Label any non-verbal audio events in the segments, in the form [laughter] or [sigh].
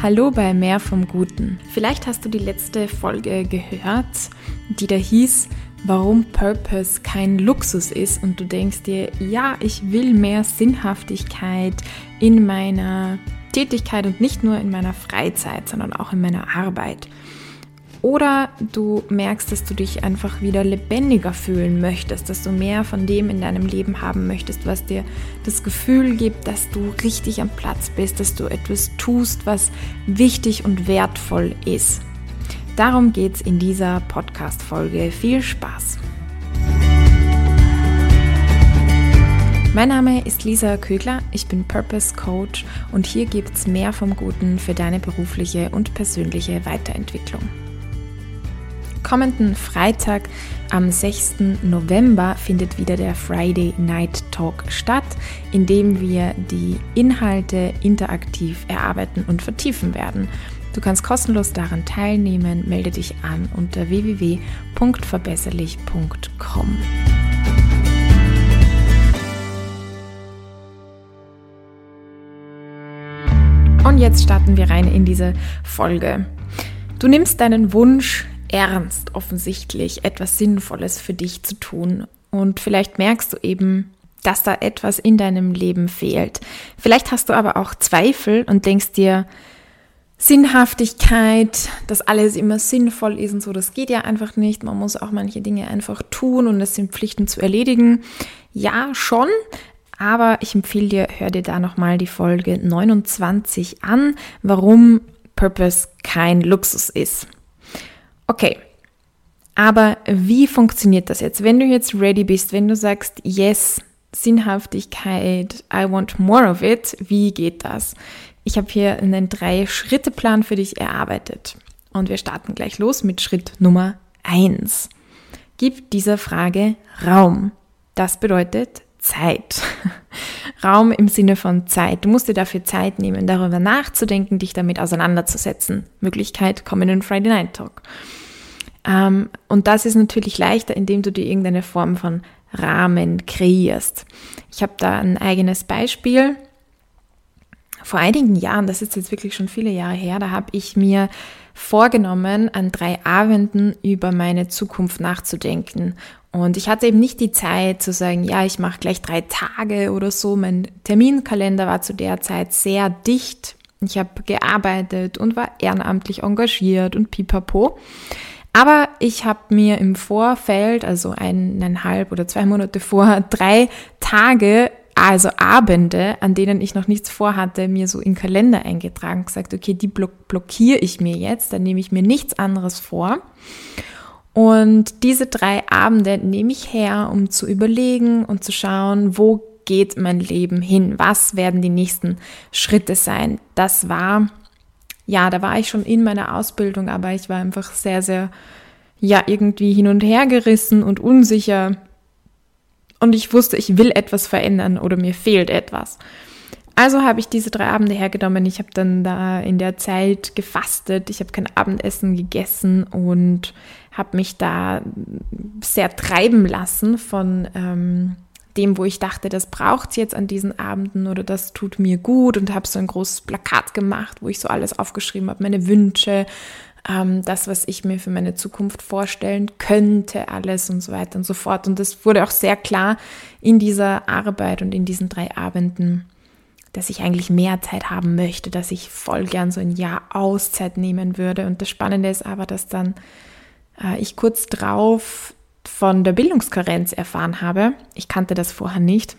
Hallo bei Mehr vom Guten. Vielleicht hast du die letzte Folge gehört, die da hieß, warum Purpose kein Luxus ist und du denkst dir, ja, ich will mehr Sinnhaftigkeit in meiner Tätigkeit und nicht nur in meiner Freizeit, sondern auch in meiner Arbeit. Oder du merkst, dass du dich einfach wieder lebendiger fühlen möchtest, dass du mehr von dem in deinem Leben haben möchtest, was dir das Gefühl gibt, dass du richtig am Platz bist, dass du etwas tust, was wichtig und wertvoll ist. Darum geht es in dieser Podcast-Folge. Viel Spaß! Mein Name ist Lisa Kögler, ich bin Purpose Coach und hier gibt es mehr vom Guten für deine berufliche und persönliche Weiterentwicklung kommenden Freitag am 6. November findet wieder der Friday Night Talk statt, in dem wir die Inhalte interaktiv erarbeiten und vertiefen werden. Du kannst kostenlos daran teilnehmen, melde dich an unter www.verbesserlich.com. Und jetzt starten wir rein in diese Folge. Du nimmst deinen Wunsch ernst, offensichtlich etwas Sinnvolles für dich zu tun. Und vielleicht merkst du eben, dass da etwas in deinem Leben fehlt. Vielleicht hast du aber auch Zweifel und denkst dir, Sinnhaftigkeit, dass alles immer sinnvoll ist und so, das geht ja einfach nicht. Man muss auch manche Dinge einfach tun und es sind Pflichten zu erledigen. Ja, schon, aber ich empfehle dir, hör dir da nochmal die Folge 29 an, warum Purpose kein Luxus ist. Okay, aber wie funktioniert das jetzt? Wenn du jetzt ready bist, wenn du sagst, yes, Sinnhaftigkeit, I want more of it, wie geht das? Ich habe hier einen Drei-Schritte-Plan für dich erarbeitet. Und wir starten gleich los mit Schritt Nummer eins. Gib dieser Frage Raum. Das bedeutet Zeit. [laughs] Raum im Sinne von Zeit. Du musst dir dafür Zeit nehmen, darüber nachzudenken, dich damit auseinanderzusetzen. Möglichkeit, komm in den Friday Night Talk. Ähm, und das ist natürlich leichter, indem du dir irgendeine Form von Rahmen kreierst. Ich habe da ein eigenes Beispiel. Vor einigen Jahren, das ist jetzt wirklich schon viele Jahre her, da habe ich mir vorgenommen, an drei Abenden über meine Zukunft nachzudenken. Und ich hatte eben nicht die Zeit zu sagen, ja, ich mache gleich drei Tage oder so. Mein Terminkalender war zu der Zeit sehr dicht. Ich habe gearbeitet und war ehrenamtlich engagiert und pipapo. Aber ich habe mir im Vorfeld, also eineinhalb oder zwei Monate vor, [laughs] drei Tage, also Abende, an denen ich noch nichts vorhatte, mir so in Kalender eingetragen, gesagt, okay, die block blockiere ich mir jetzt, dann nehme ich mir nichts anderes vor. Und diese drei Abende nehme ich her, um zu überlegen und zu schauen, wo geht mein Leben hin? Was werden die nächsten Schritte sein? Das war ja, da war ich schon in meiner Ausbildung, aber ich war einfach sehr, sehr, ja, irgendwie hin und her gerissen und unsicher. Und ich wusste, ich will etwas verändern oder mir fehlt etwas. Also habe ich diese drei Abende hergenommen. Ich habe dann da in der Zeit gefastet. Ich habe kein Abendessen gegessen und habe mich da sehr treiben lassen von ähm, dem, wo ich dachte, das braucht es jetzt an diesen Abenden oder das tut mir gut und habe so ein großes Plakat gemacht, wo ich so alles aufgeschrieben habe, meine Wünsche, ähm, das, was ich mir für meine Zukunft vorstellen könnte, alles und so weiter und so fort. Und das wurde auch sehr klar in dieser Arbeit und in diesen drei Abenden, dass ich eigentlich mehr Zeit haben möchte, dass ich voll gern so ein Jahr Auszeit nehmen würde. Und das Spannende ist aber, dass dann äh, ich kurz drauf von der Bildungskarenz erfahren habe. Ich kannte das vorher nicht.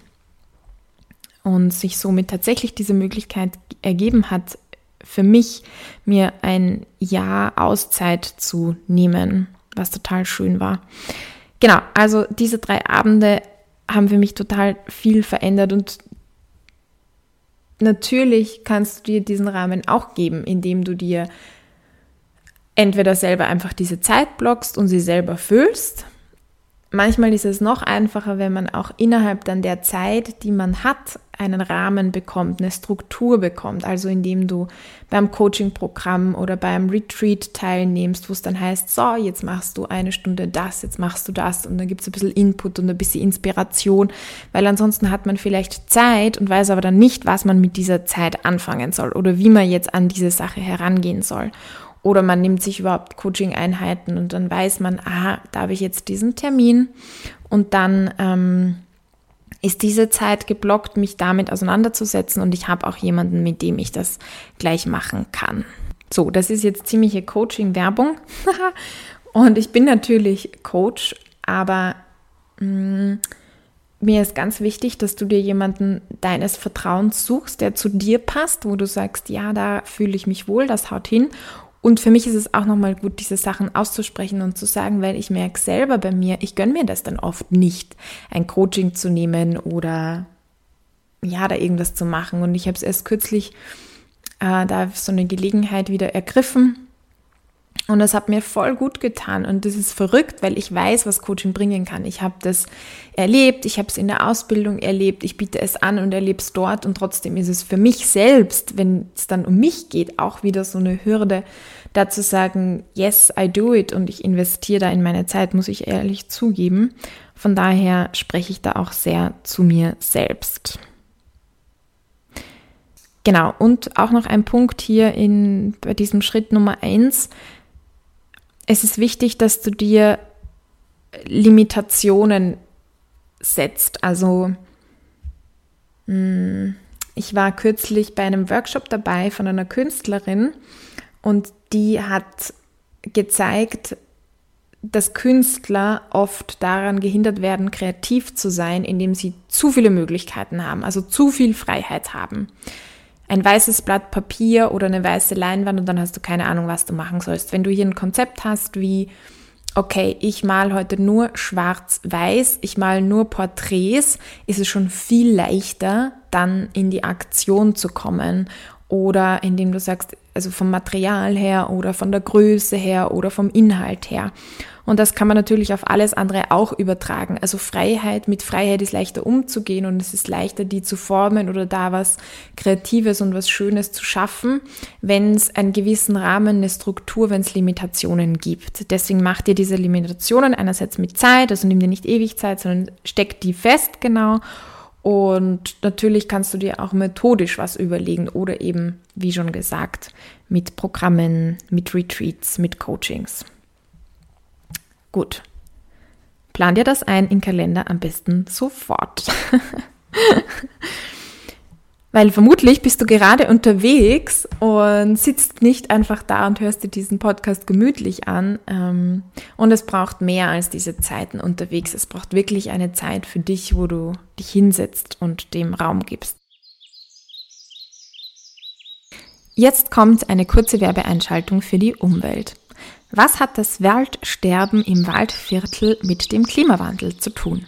Und sich somit tatsächlich diese Möglichkeit ergeben hat, für mich mir ein Jahr Auszeit zu nehmen, was total schön war. Genau, also diese drei Abende haben für mich total viel verändert und natürlich kannst du dir diesen Rahmen auch geben, indem du dir entweder selber einfach diese Zeit blockst und sie selber füllst Manchmal ist es noch einfacher, wenn man auch innerhalb dann der Zeit, die man hat, einen Rahmen bekommt, eine Struktur bekommt, also indem du beim Coaching-Programm oder beim Retreat teilnimmst, wo es dann heißt, so, jetzt machst du eine Stunde das, jetzt machst du das. Und dann gibt es ein bisschen Input und ein bisschen Inspiration, weil ansonsten hat man vielleicht Zeit und weiß aber dann nicht, was man mit dieser Zeit anfangen soll oder wie man jetzt an diese Sache herangehen soll. Oder man nimmt sich überhaupt Coaching-Einheiten und dann weiß man, aha, da habe ich jetzt diesen Termin. Und dann ähm, ist diese Zeit geblockt, mich damit auseinanderzusetzen und ich habe auch jemanden, mit dem ich das gleich machen kann. So, das ist jetzt ziemliche Coaching-Werbung. [laughs] und ich bin natürlich Coach, aber mh, mm, mir ist ganz wichtig, dass du dir jemanden deines Vertrauens suchst, der zu dir passt, wo du sagst, ja, da fühle ich mich wohl, das haut hin. Und für mich ist es auch nochmal gut, diese Sachen auszusprechen und zu sagen, weil ich merke selber bei mir, ich gönne mir das dann oft nicht, ein Coaching zu nehmen oder ja, da irgendwas zu machen. Und ich habe es erst kürzlich äh, da so eine Gelegenheit wieder ergriffen und das hat mir voll gut getan. Und das ist verrückt, weil ich weiß, was Coaching bringen kann. Ich habe das erlebt, ich habe es in der Ausbildung erlebt, ich biete es an und erlebe es dort. Und trotzdem ist es für mich selbst, wenn es dann um mich geht, auch wieder so eine Hürde, da zu sagen, yes, I do it und ich investiere da in meine Zeit, muss ich ehrlich zugeben. Von daher spreche ich da auch sehr zu mir selbst. Genau, und auch noch ein Punkt hier in, bei diesem Schritt Nummer eins es ist wichtig, dass du dir Limitationen setzt. Also hm, ich war kürzlich bei einem Workshop dabei von einer Künstlerin und die hat gezeigt, dass Künstler oft daran gehindert werden, kreativ zu sein, indem sie zu viele Möglichkeiten haben, also zu viel Freiheit haben ein weißes Blatt Papier oder eine weiße Leinwand und dann hast du keine Ahnung, was du machen sollst. Wenn du hier ein Konzept hast wie, okay, ich mal heute nur schwarz-weiß, ich mal nur Porträts, ist es schon viel leichter, dann in die Aktion zu kommen. Oder indem du sagst, also vom Material her oder von der Größe her oder vom Inhalt her. Und das kann man natürlich auf alles andere auch übertragen. Also Freiheit, mit Freiheit ist leichter umzugehen und es ist leichter, die zu formen oder da was Kreatives und was Schönes zu schaffen, wenn es einen gewissen Rahmen, eine Struktur, wenn es Limitationen gibt. Deswegen macht ihr diese Limitationen einerseits mit Zeit, also nimm dir nicht ewig Zeit, sondern steck die fest genau. Und natürlich kannst du dir auch methodisch was überlegen oder eben, wie schon gesagt, mit Programmen, mit Retreats, mit Coachings. Gut. Plan dir das ein in Kalender am besten sofort. [laughs] Weil vermutlich bist du gerade unterwegs und sitzt nicht einfach da und hörst dir diesen Podcast gemütlich an. Ähm, und es braucht mehr als diese Zeiten unterwegs. Es braucht wirklich eine Zeit für dich, wo du dich hinsetzt und dem Raum gibst. Jetzt kommt eine kurze Werbeeinschaltung für die Umwelt. Was hat das Waldsterben im Waldviertel mit dem Klimawandel zu tun?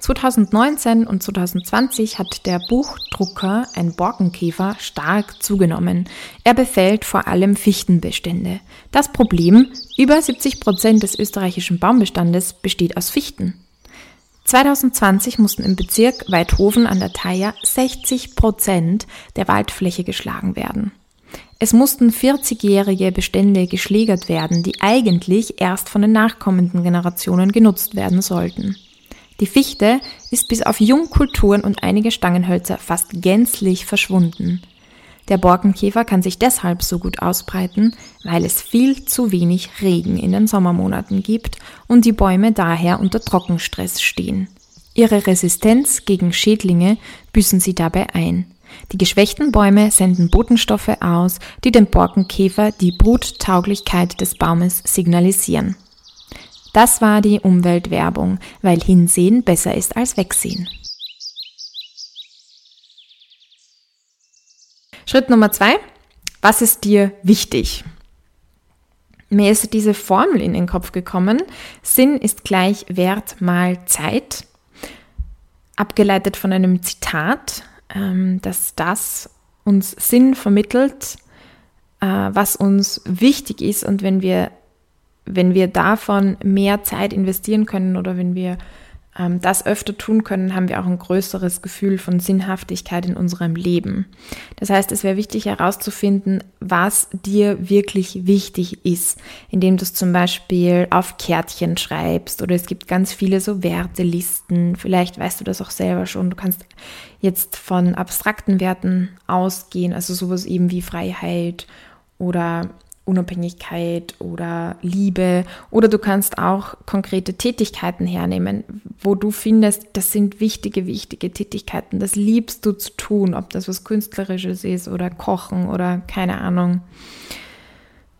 2019 und 2020 hat der Buchdrucker, ein Borkenkäfer, stark zugenommen. Er befällt vor allem Fichtenbestände. Das Problem, über 70 Prozent des österreichischen Baumbestandes besteht aus Fichten. 2020 mussten im Bezirk Weidhofen an der Thaya 60 Prozent der Waldfläche geschlagen werden. Es mussten 40-jährige Bestände geschlägert werden, die eigentlich erst von den nachkommenden Generationen genutzt werden sollten. Die Fichte ist bis auf Jungkulturen und einige Stangenhölzer fast gänzlich verschwunden. Der Borkenkäfer kann sich deshalb so gut ausbreiten, weil es viel zu wenig Regen in den Sommermonaten gibt und die Bäume daher unter Trockenstress stehen. Ihre Resistenz gegen Schädlinge büßen sie dabei ein. Die geschwächten Bäume senden Botenstoffe aus, die dem Borkenkäfer die Bruttauglichkeit des Baumes signalisieren. Das war die Umweltwerbung, weil Hinsehen besser ist als Wegsehen. Schritt Nummer zwei. Was ist dir wichtig? Mir ist diese Formel in den Kopf gekommen. Sinn ist gleich Wert mal Zeit. Abgeleitet von einem Zitat dass das uns Sinn vermittelt, äh, was uns wichtig ist und wenn wir, wenn wir davon mehr Zeit investieren können oder wenn wir ähm, das öfter tun können, haben wir auch ein größeres Gefühl von Sinnhaftigkeit in unserem Leben. Das heißt, es wäre wichtig herauszufinden, was dir wirklich wichtig ist, indem du es zum Beispiel auf Kärtchen schreibst oder es gibt ganz viele so Wertelisten. Vielleicht weißt du das auch selber schon. Du kannst jetzt von abstrakten Werten ausgehen, also sowas eben wie Freiheit oder Unabhängigkeit oder Liebe oder du kannst auch konkrete Tätigkeiten hernehmen, wo du findest, das sind wichtige, wichtige Tätigkeiten, das liebst du zu tun, ob das was Künstlerisches ist oder Kochen oder keine Ahnung.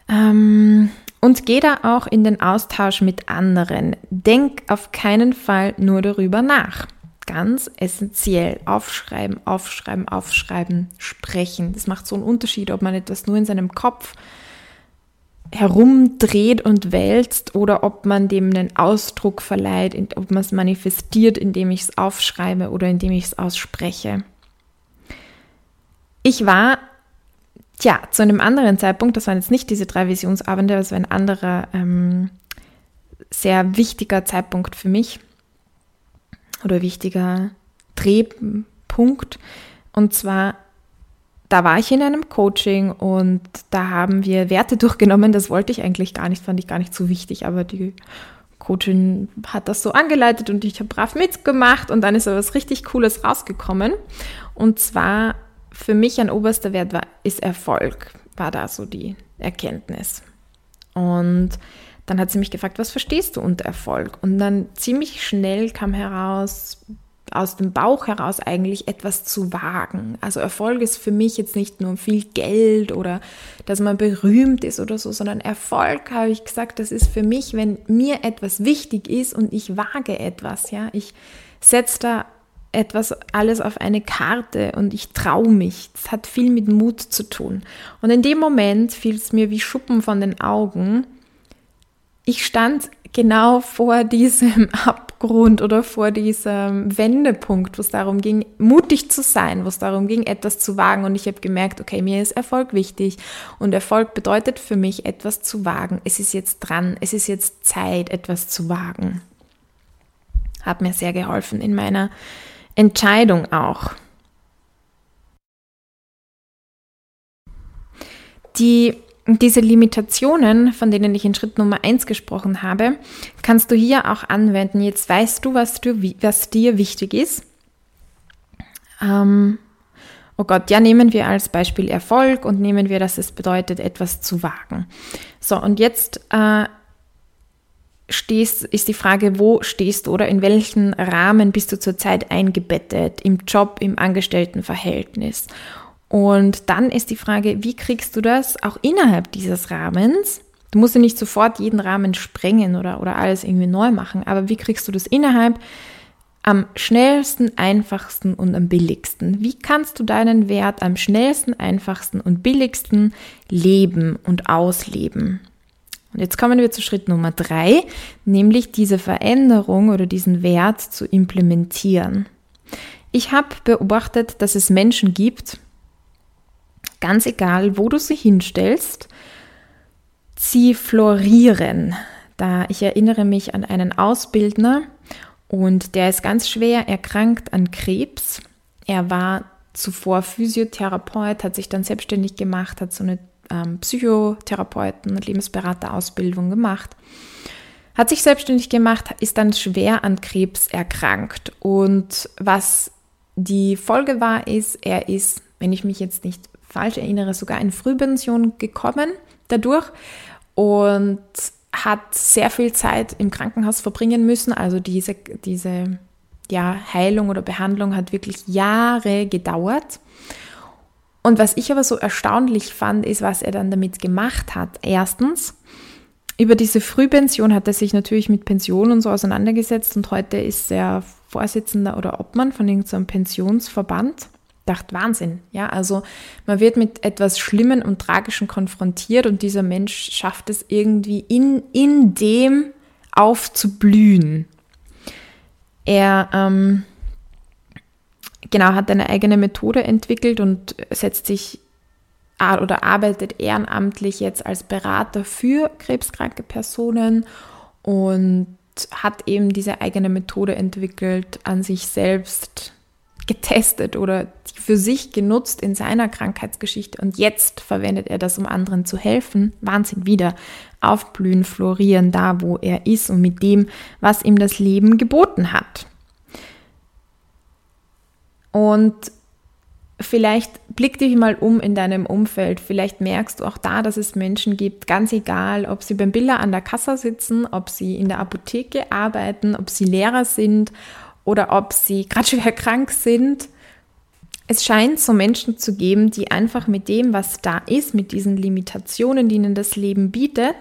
Ähm, und geh da auch in den Austausch mit anderen. Denk auf keinen Fall nur darüber nach. Ganz essentiell. Aufschreiben, aufschreiben, aufschreiben, sprechen. Das macht so einen Unterschied, ob man etwas nur in seinem Kopf herumdreht und wälzt oder ob man dem einen Ausdruck verleiht, ob man es manifestiert, indem ich es aufschreibe oder indem ich es ausspreche. Ich war, tja, zu einem anderen Zeitpunkt, das waren jetzt nicht diese drei Visionsabende, das war ein anderer, ähm, sehr wichtiger Zeitpunkt für mich oder wichtiger Drehpunkt. Und zwar da war ich in einem Coaching und da haben wir Werte [laughs] durchgenommen. Das wollte ich eigentlich gar nicht, fand ich gar nicht so wichtig, aber die Coachin hat das so angeleitet und ich habe brav mitgemacht und dann ist aber was richtig Cooles rausgekommen. Und zwar für mich ein oberster Wert war, ist Erfolg, war da so die Erkenntnis. Und dann hat sie mich gefragt, was verstehst du unter Erfolg? Und dann ziemlich schnell kam heraus, aus dem Bauch heraus eigentlich etwas zu wagen. Also Erfolg ist für mich jetzt nicht nur viel Geld oder dass man berühmt ist oder so, sondern Erfolg, habe ich gesagt, das ist für mich, wenn mir etwas wichtig ist und ich wage etwas, ja, ich setze da etwas alles auf eine Karte und ich traue mich. Das hat viel mit Mut zu tun. Und in dem Moment fiel es mir wie Schuppen von den Augen. Ich stand genau vor diesem [laughs] Abgrund oder vor diesem Wendepunkt, wo es darum ging, mutig zu sein, wo es darum ging, etwas zu wagen. Und ich habe gemerkt, okay, mir ist Erfolg wichtig. Und Erfolg bedeutet für mich, etwas zu wagen. Es ist jetzt dran, es ist jetzt Zeit, etwas zu wagen. Hat mir sehr geholfen in meiner Entscheidung auch. Die diese Limitationen, von denen ich in Schritt Nummer 1 gesprochen habe, kannst du hier auch anwenden. Jetzt weißt du, was, du, was dir wichtig ist. Ähm, oh Gott, ja, nehmen wir als Beispiel Erfolg und nehmen wir, dass es bedeutet, etwas zu wagen. So, und jetzt äh, stehst, ist die Frage, wo stehst du oder in welchen Rahmen bist du zurzeit eingebettet, im Job, im Angestelltenverhältnis. Und dann ist die Frage, wie kriegst du das auch innerhalb dieses Rahmens? Du musst ja nicht sofort jeden Rahmen sprengen oder, oder alles irgendwie neu machen, aber wie kriegst du das innerhalb am schnellsten, einfachsten und am billigsten? Wie kannst du deinen Wert am schnellsten, einfachsten und billigsten leben und ausleben? Und jetzt kommen wir zu Schritt Nummer drei, nämlich diese Veränderung oder diesen Wert zu implementieren. Ich habe beobachtet, dass es Menschen gibt, ganz egal, wo du sie hinstellst, sie florieren. Da ich erinnere mich an einen Ausbildner und der ist ganz schwer erkrankt an Krebs. Er war zuvor Physiotherapeut, hat sich dann selbstständig gemacht, hat so eine ähm, Psychotherapeuten- und Lebensberaterausbildung gemacht, hat sich selbstständig gemacht, ist dann schwer an Krebs erkrankt. Und was die Folge war, ist, er ist, wenn ich mich jetzt nicht falsch erinnere, sogar in Frühpension gekommen dadurch und hat sehr viel Zeit im Krankenhaus verbringen müssen. Also diese, diese ja, Heilung oder Behandlung hat wirklich Jahre gedauert. Und was ich aber so erstaunlich fand, ist, was er dann damit gemacht hat. Erstens, über diese Frühpension hat er sich natürlich mit Pension und so auseinandergesetzt und heute ist er Vorsitzender oder Obmann von irgendeinem Pensionsverband dachte, Wahnsinn. Ja, also man wird mit etwas Schlimmen und Tragischen konfrontiert und dieser Mensch schafft es irgendwie in, in dem aufzublühen. Er ähm, genau hat eine eigene Methode entwickelt und setzt sich oder arbeitet ehrenamtlich jetzt als Berater für krebskranke Personen und hat eben diese eigene Methode entwickelt, an sich selbst getestet oder für sich genutzt in seiner Krankheitsgeschichte und jetzt verwendet er das, um anderen zu helfen. Wahnsinn, wieder aufblühen, florieren da, wo er ist und mit dem, was ihm das Leben geboten hat. Und vielleicht blick dich mal um in deinem Umfeld. Vielleicht merkst du auch da, dass es Menschen gibt, ganz egal, ob sie beim Biller an der Kasse sitzen, ob sie in der Apotheke arbeiten, ob sie Lehrer sind oder ob sie gerade schwer [laughs] krank sind. Es scheint so Menschen zu geben, die einfach mit dem, was da ist, mit diesen Limitationen, die ihnen das Leben bietet,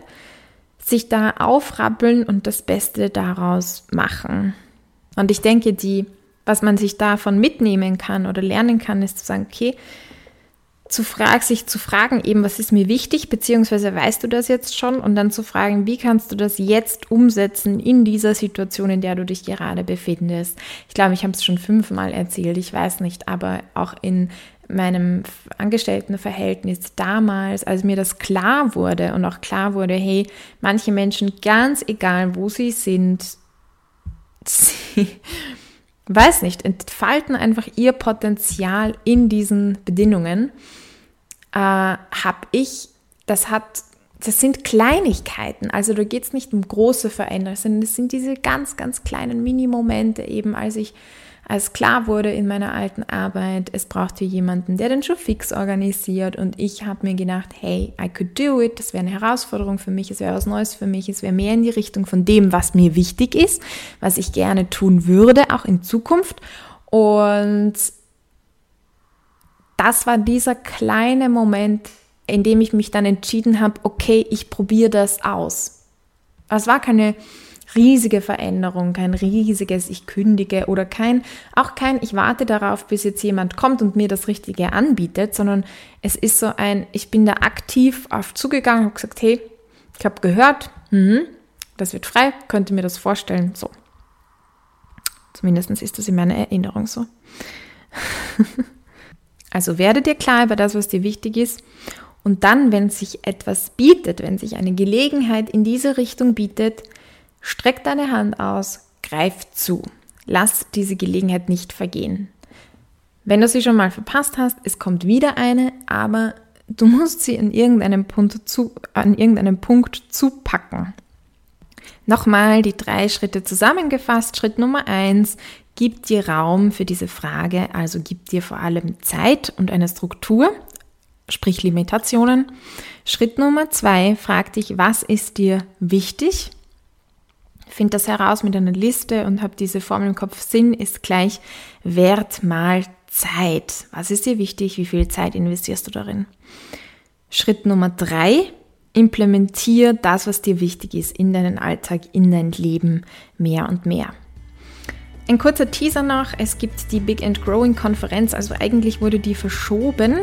sich da aufrappeln und das Beste daraus machen. Und ich denke, die, was man sich davon mitnehmen kann oder lernen kann, ist zu sagen, okay, zu fragen, sich zu fragen, eben, was ist mir wichtig, beziehungsweise weißt du das jetzt schon und dann zu fragen, wie kannst du das jetzt umsetzen in dieser Situation, in der du dich gerade befindest. Ich glaube, ich habe es schon fünfmal erzählt, ich weiß nicht, aber auch in meinem Angestelltenverhältnis damals, als mir das klar wurde und auch klar wurde, hey, manche Menschen, ganz egal wo sie sind, [laughs] sie, weiß nicht, entfalten einfach ihr Potenzial in diesen Bedingungen äh, habe ich, das hat, das sind Kleinigkeiten. Also da geht es nicht um große Veränderungen, sondern es sind diese ganz, ganz kleinen Mini-Momente eben, als ich als klar wurde in meiner alten Arbeit, es braucht hier jemanden, der den Show fix organisiert. Und ich habe mir gedacht, hey, I could do it, das wäre eine Herausforderung für mich, es wäre was Neues für mich, es wäre mehr in die Richtung von dem, was mir wichtig ist, was ich gerne tun würde, auch in Zukunft. Und das war dieser kleine Moment, in dem ich mich dann entschieden habe, okay, ich probiere das aus. Es war keine riesige Veränderung, kein riesiges Ich kündige oder kein, auch kein Ich warte darauf, bis jetzt jemand kommt und mir das Richtige anbietet, sondern es ist so ein, ich bin da aktiv auf zugegangen, habe gesagt, hey, ich habe gehört, mh, das wird frei, könnte mir das vorstellen, so. Zumindest ist das in meiner Erinnerung so. [laughs] Also werde dir klar über das, was dir wichtig ist. Und dann, wenn sich etwas bietet, wenn sich eine Gelegenheit in diese Richtung bietet, streck deine Hand aus, greif zu. Lass diese Gelegenheit nicht vergehen. Wenn du sie schon mal verpasst hast, es kommt wieder eine, aber du musst sie an irgendeinem Punkt, zu, an irgendeinem Punkt zupacken. Nochmal die drei Schritte zusammengefasst. Schritt Nummer eins, Gib dir Raum für diese Frage, also gib dir vor allem Zeit und eine Struktur, sprich Limitationen. Schritt Nummer zwei, frag dich, was ist dir wichtig? Find das heraus mit einer Liste und hab diese Formel im Kopf. Sinn ist gleich Wert mal Zeit. Was ist dir wichtig? Wie viel Zeit investierst du darin? Schritt Nummer drei, implementier das, was dir wichtig ist, in deinen Alltag, in dein Leben mehr und mehr. Ein kurzer Teaser noch, es gibt die Big and Growing Konferenz, also eigentlich wurde die verschoben.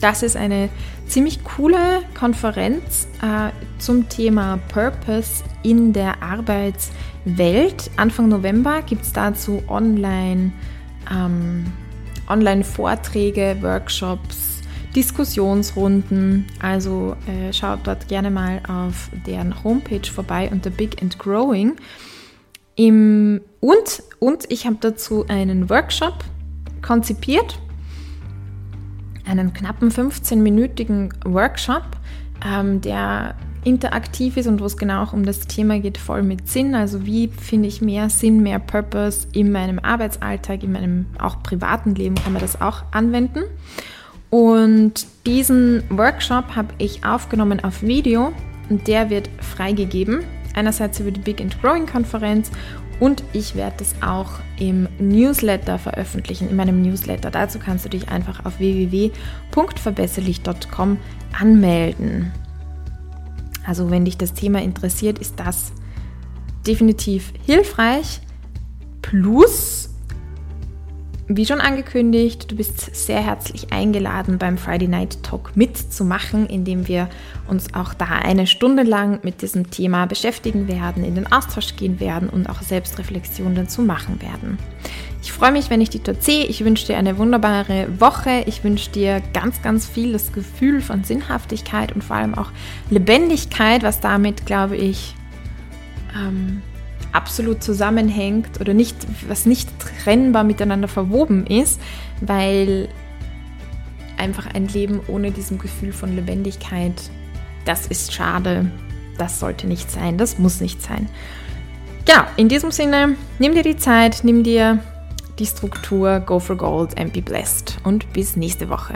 Das ist eine ziemlich coole Konferenz äh, zum Thema Purpose in der Arbeitswelt. Anfang November gibt es dazu online, ähm, Online-Vorträge, Workshops, Diskussionsrunden. Also äh, schaut dort gerne mal auf deren Homepage vorbei unter Big and Growing. Im, und, und ich habe dazu einen Workshop konzipiert, einen knappen 15-minütigen Workshop, ähm, der interaktiv ist und wo es genau auch um das Thema geht, voll mit Sinn. Also wie finde ich mehr Sinn, mehr Purpose in meinem Arbeitsalltag, in meinem auch privaten Leben kann man das auch anwenden. Und diesen Workshop habe ich aufgenommen auf Video und der wird freigegeben einerseits über die Big and Growing Konferenz und ich werde es auch im Newsletter veröffentlichen, in meinem Newsletter. Dazu kannst du dich einfach auf www.verbesserlich.com anmelden. Also wenn dich das Thema interessiert, ist das definitiv hilfreich. Plus wie schon angekündigt, du bist sehr herzlich eingeladen, beim Friday Night Talk mitzumachen, indem wir uns auch da eine Stunde lang mit diesem Thema beschäftigen werden, in den Austausch gehen werden und auch Selbstreflexion dazu machen werden. Ich freue mich, wenn ich dich dort sehe. Ich wünsche dir eine wunderbare Woche. Ich wünsche dir ganz, ganz viel das Gefühl von Sinnhaftigkeit und vor allem auch Lebendigkeit, was damit, glaube ich, ähm, absolut zusammenhängt oder nicht, was nicht trennbar miteinander verwoben ist, weil einfach ein Leben ohne diesem Gefühl von Lebendigkeit, das ist schade. Das sollte nicht sein, das muss nicht sein. Ja, in diesem Sinne, nimm dir die Zeit, nimm dir die Struktur, go for gold and be blessed und bis nächste Woche.